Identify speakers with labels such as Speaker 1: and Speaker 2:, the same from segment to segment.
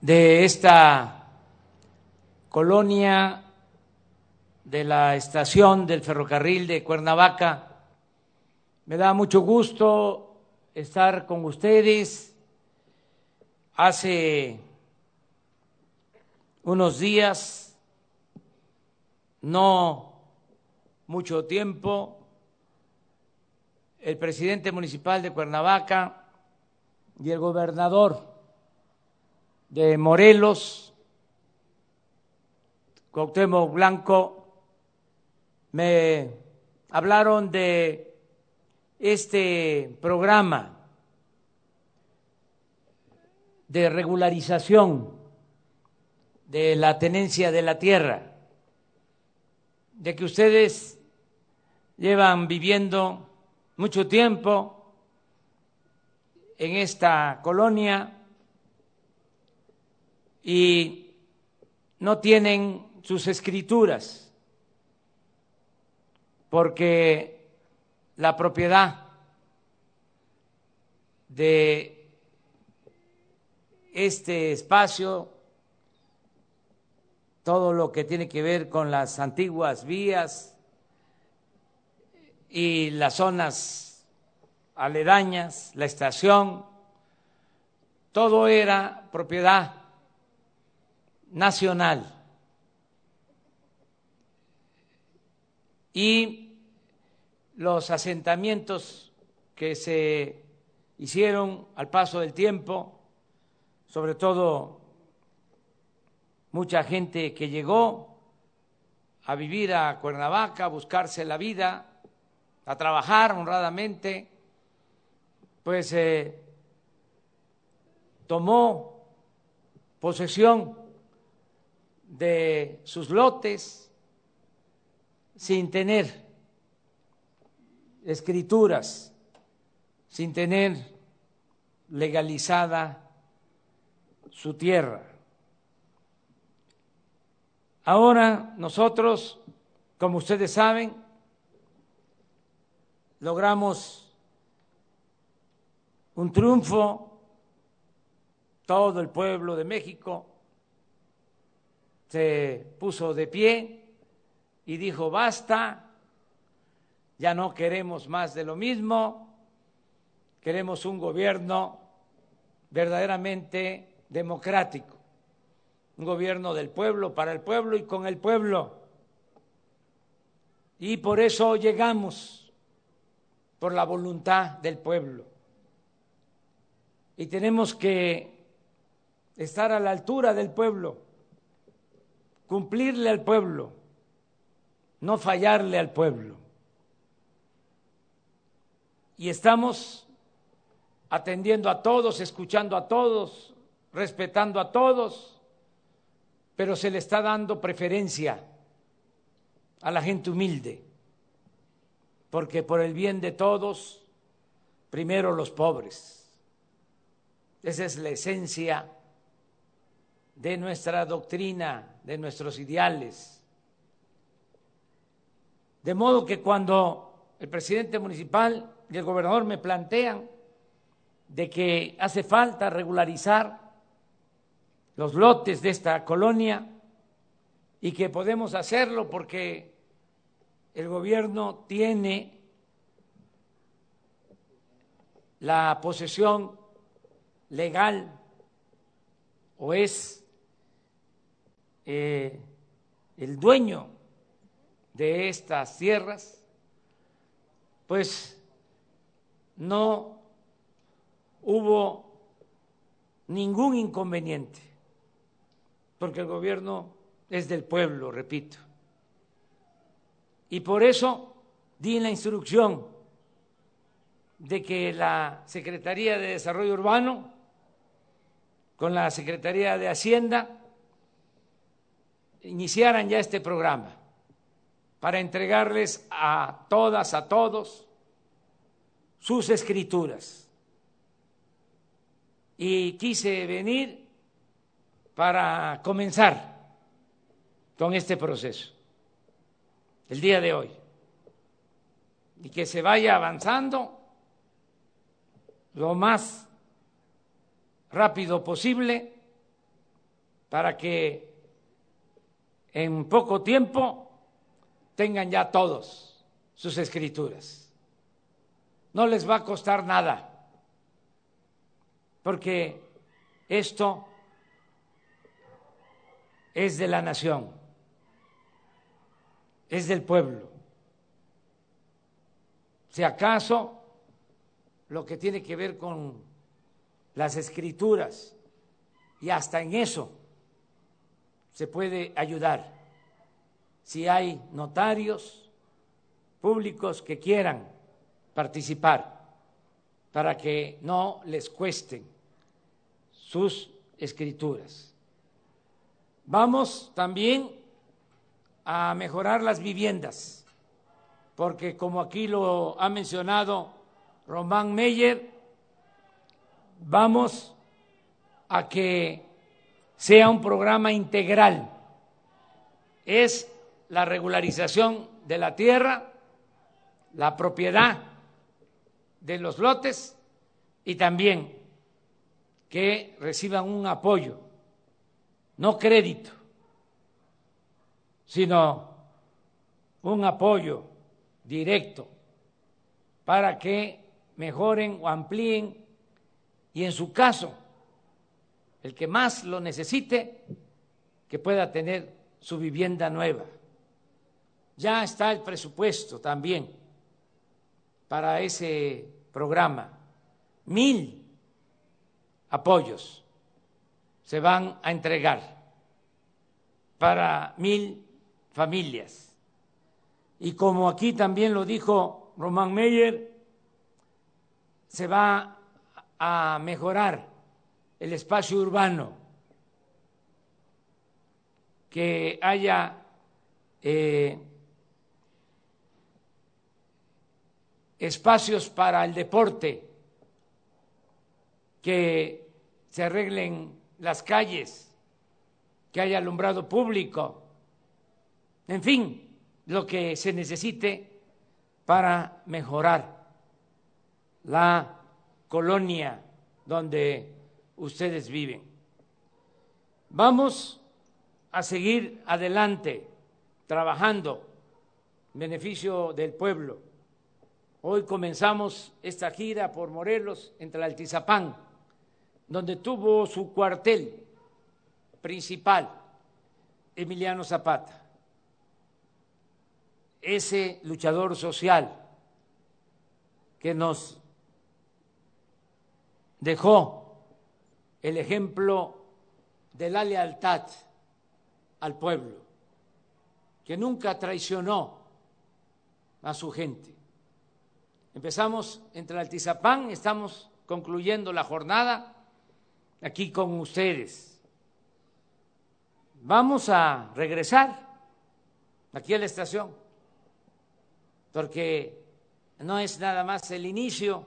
Speaker 1: de esta colonia de la estación del ferrocarril de Cuernavaca. Me da mucho gusto estar con ustedes. Hace unos días, no mucho tiempo, el presidente municipal de Cuernavaca y el gobernador de Morelos, Cuauhtémoc Blanco, me hablaron de este programa de regularización de la tenencia de la tierra, de que ustedes llevan viviendo mucho tiempo en esta colonia y no tienen sus escrituras porque la propiedad de este espacio, todo lo que tiene que ver con las antiguas vías y las zonas aledañas, la estación, todo era propiedad nacional. Y los asentamientos que se hicieron al paso del tiempo, sobre todo mucha gente que llegó a vivir a Cuernavaca, a buscarse la vida, a trabajar honradamente, pues eh, tomó posesión de sus lotes sin tener escrituras, sin tener legalizada su tierra. Ahora nosotros, como ustedes saben, logramos un triunfo, todo el pueblo de México se puso de pie y dijo, basta, ya no queremos más de lo mismo, queremos un gobierno verdaderamente democrático, un gobierno del pueblo, para el pueblo y con el pueblo. Y por eso llegamos, por la voluntad del pueblo. Y tenemos que estar a la altura del pueblo cumplirle al pueblo, no fallarle al pueblo. Y estamos atendiendo a todos, escuchando a todos, respetando a todos, pero se le está dando preferencia a la gente humilde, porque por el bien de todos, primero los pobres. Esa es la esencia de nuestra doctrina, de nuestros ideales. De modo que cuando el presidente municipal y el gobernador me plantean de que hace falta regularizar los lotes de esta colonia y que podemos hacerlo porque el gobierno tiene la posesión legal o es eh, el dueño de estas tierras, pues no hubo ningún inconveniente, porque el gobierno es del pueblo, repito. Y por eso di la instrucción de que la Secretaría de Desarrollo Urbano, con la Secretaría de Hacienda, iniciaran ya este programa para entregarles a todas, a todos, sus escrituras. Y quise venir para comenzar con este proceso, el día de hoy, y que se vaya avanzando lo más rápido posible para que en poco tiempo tengan ya todos sus escrituras. No les va a costar nada, porque esto es de la nación, es del pueblo. Si acaso lo que tiene que ver con las escrituras y hasta en eso se puede ayudar. Si hay notarios públicos que quieran participar para que no les cuesten sus escrituras. Vamos también a mejorar las viviendas, porque como aquí lo ha mencionado Román Meyer, vamos a que sea un programa integral. Es la regularización de la tierra, la propiedad de los lotes y también que reciban un apoyo, no crédito, sino un apoyo directo para que mejoren o amplíen y en su caso, el que más lo necesite, que pueda tener su vivienda nueva. Ya está el presupuesto también para ese programa. Mil apoyos se van a entregar para mil familias. Y como aquí también lo dijo Román Meyer, se va a mejorar el espacio urbano, que haya eh, espacios para el deporte, que se arreglen las calles, que haya alumbrado público, en fin, lo que se necesite para mejorar la colonia donde ustedes viven. Vamos a seguir adelante trabajando en beneficio del pueblo. Hoy comenzamos esta gira por Morelos entre Altizapán, donde tuvo su cuartel principal Emiliano Zapata, ese luchador social que nos dejó el ejemplo de la lealtad al pueblo, que nunca traicionó a su gente. Empezamos entre Altizapán, estamos concluyendo la jornada aquí con ustedes. Vamos a regresar aquí a la estación, porque no es nada más el inicio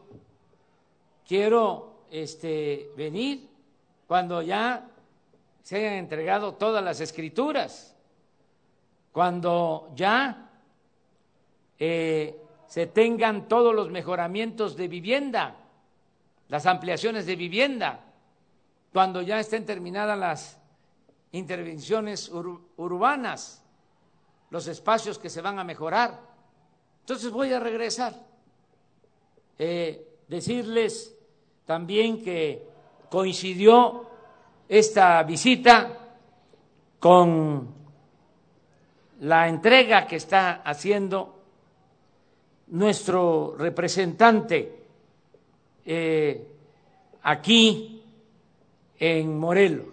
Speaker 1: quiero este, venir cuando ya se hayan entregado todas las escrituras, cuando ya eh, se tengan todos los mejoramientos de vivienda, las ampliaciones de vivienda, cuando ya estén terminadas las intervenciones urbanas, los espacios que se van a mejorar. Entonces voy a regresar, eh, decirles también que coincidió esta visita con la entrega que está haciendo nuestro representante eh, aquí en Morelos.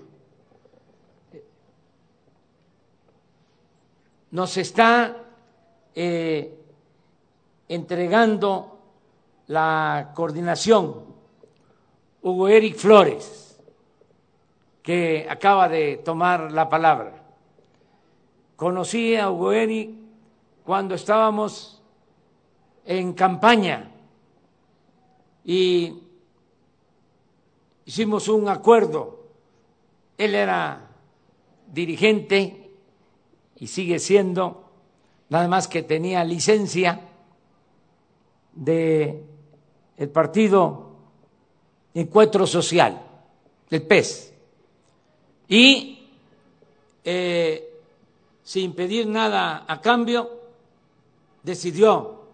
Speaker 1: Nos está eh, entregando la coordinación Hugo Eric Flores, que acaba de tomar la palabra. Conocí a Hugo Eric cuando estábamos en campaña y hicimos un acuerdo. Él era dirigente y sigue siendo, nada más que tenía licencia de el partido encuentro social, del PES. Y eh, sin pedir nada a cambio, decidió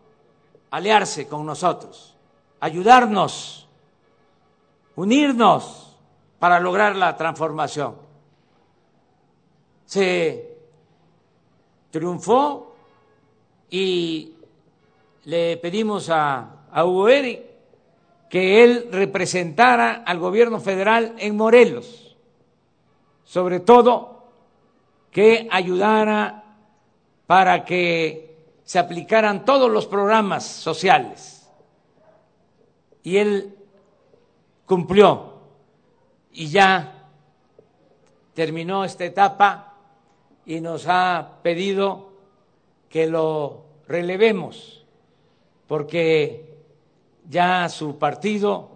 Speaker 1: aliarse con nosotros, ayudarnos, unirnos para lograr la transformación. Se triunfó y le pedimos a, a Hugo Eric que él representara al gobierno federal en Morelos, sobre todo que ayudara para que se aplicaran todos los programas sociales. Y él cumplió y ya terminó esta etapa y nos ha pedido que lo relevemos, porque ya su partido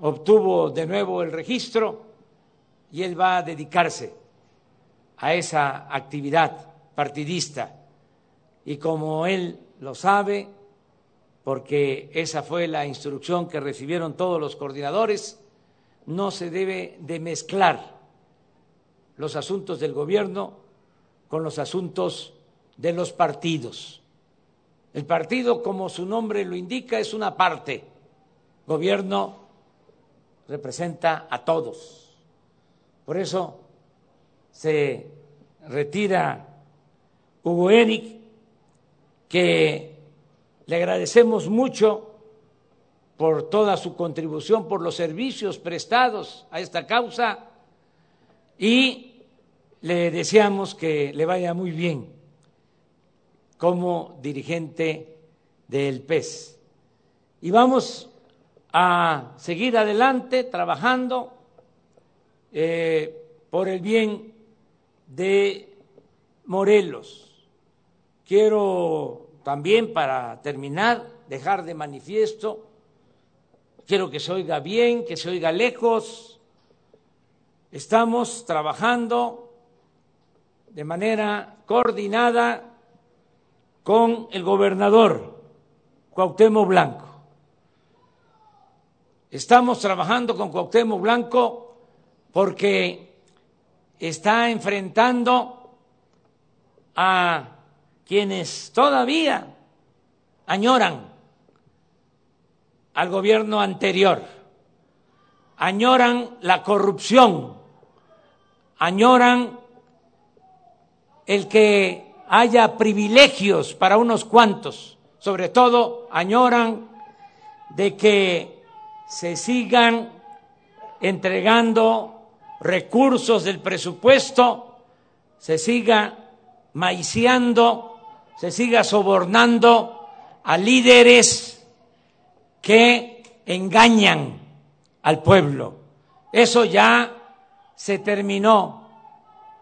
Speaker 1: obtuvo de nuevo el registro y él va a dedicarse a esa actividad partidista. Y como él lo sabe, porque esa fue la instrucción que recibieron todos los coordinadores, no se debe de mezclar los asuntos del gobierno con los asuntos de los partidos. El partido, como su nombre lo indica, es una parte. Gobierno representa a todos. Por eso se retira Hugo Eric, que le agradecemos mucho por toda su contribución, por los servicios prestados a esta causa y le deseamos que le vaya muy bien como dirigente del PES. Y vamos a seguir adelante trabajando eh, por el bien de Morelos. Quiero también, para terminar, dejar de manifiesto, quiero que se oiga bien, que se oiga lejos. Estamos trabajando de manera coordinada con el gobernador Cuauhtémoc Blanco. Estamos trabajando con Cuauhtémoc Blanco porque está enfrentando a quienes todavía añoran al gobierno anterior, añoran la corrupción, añoran el que haya privilegios para unos cuantos, sobre todo añoran de que se sigan entregando recursos del presupuesto, se siga maiciando, se siga sobornando a líderes que engañan al pueblo. Eso ya se terminó.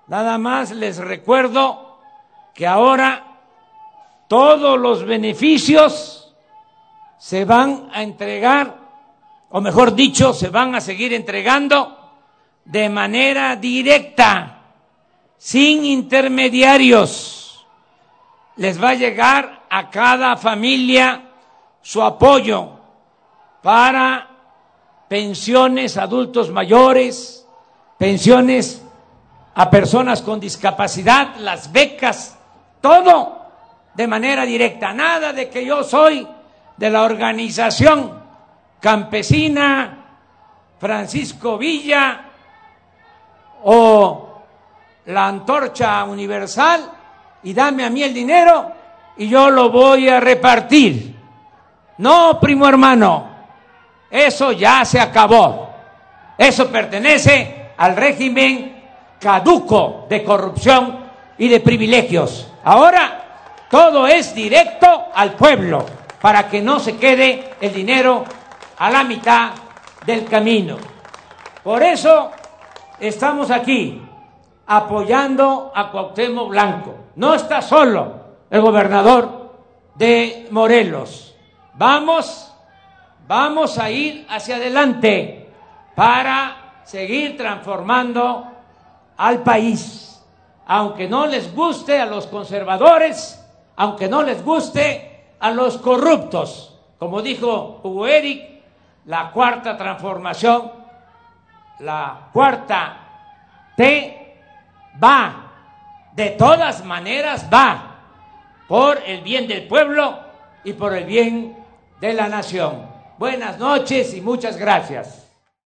Speaker 1: Nada más les recuerdo que ahora todos los beneficios se van a entregar, o mejor dicho, se van a seguir entregando de manera directa, sin intermediarios. Les va a llegar a cada familia su apoyo para pensiones a adultos mayores, pensiones a personas con discapacidad, las becas, todo de manera directa. Nada de que yo soy de la organización campesina Francisco Villa o la antorcha universal y dame a mí el dinero y yo lo voy a repartir. No, primo hermano, eso ya se acabó. Eso pertenece al régimen caduco de corrupción y de privilegios. Ahora todo es directo al pueblo para que no se quede el dinero a la mitad del camino. Por eso estamos aquí apoyando a Cuauhtémoc Blanco. No está solo el gobernador de Morelos. Vamos, vamos a ir hacia adelante para seguir transformando al país. Aunque no les guste a los conservadores, aunque no les guste a los corruptos. Como dijo Hugo Eric, la cuarta transformación la cuarta T va, de todas maneras va, por el bien del pueblo y por el bien de la nación. Buenas noches y muchas gracias.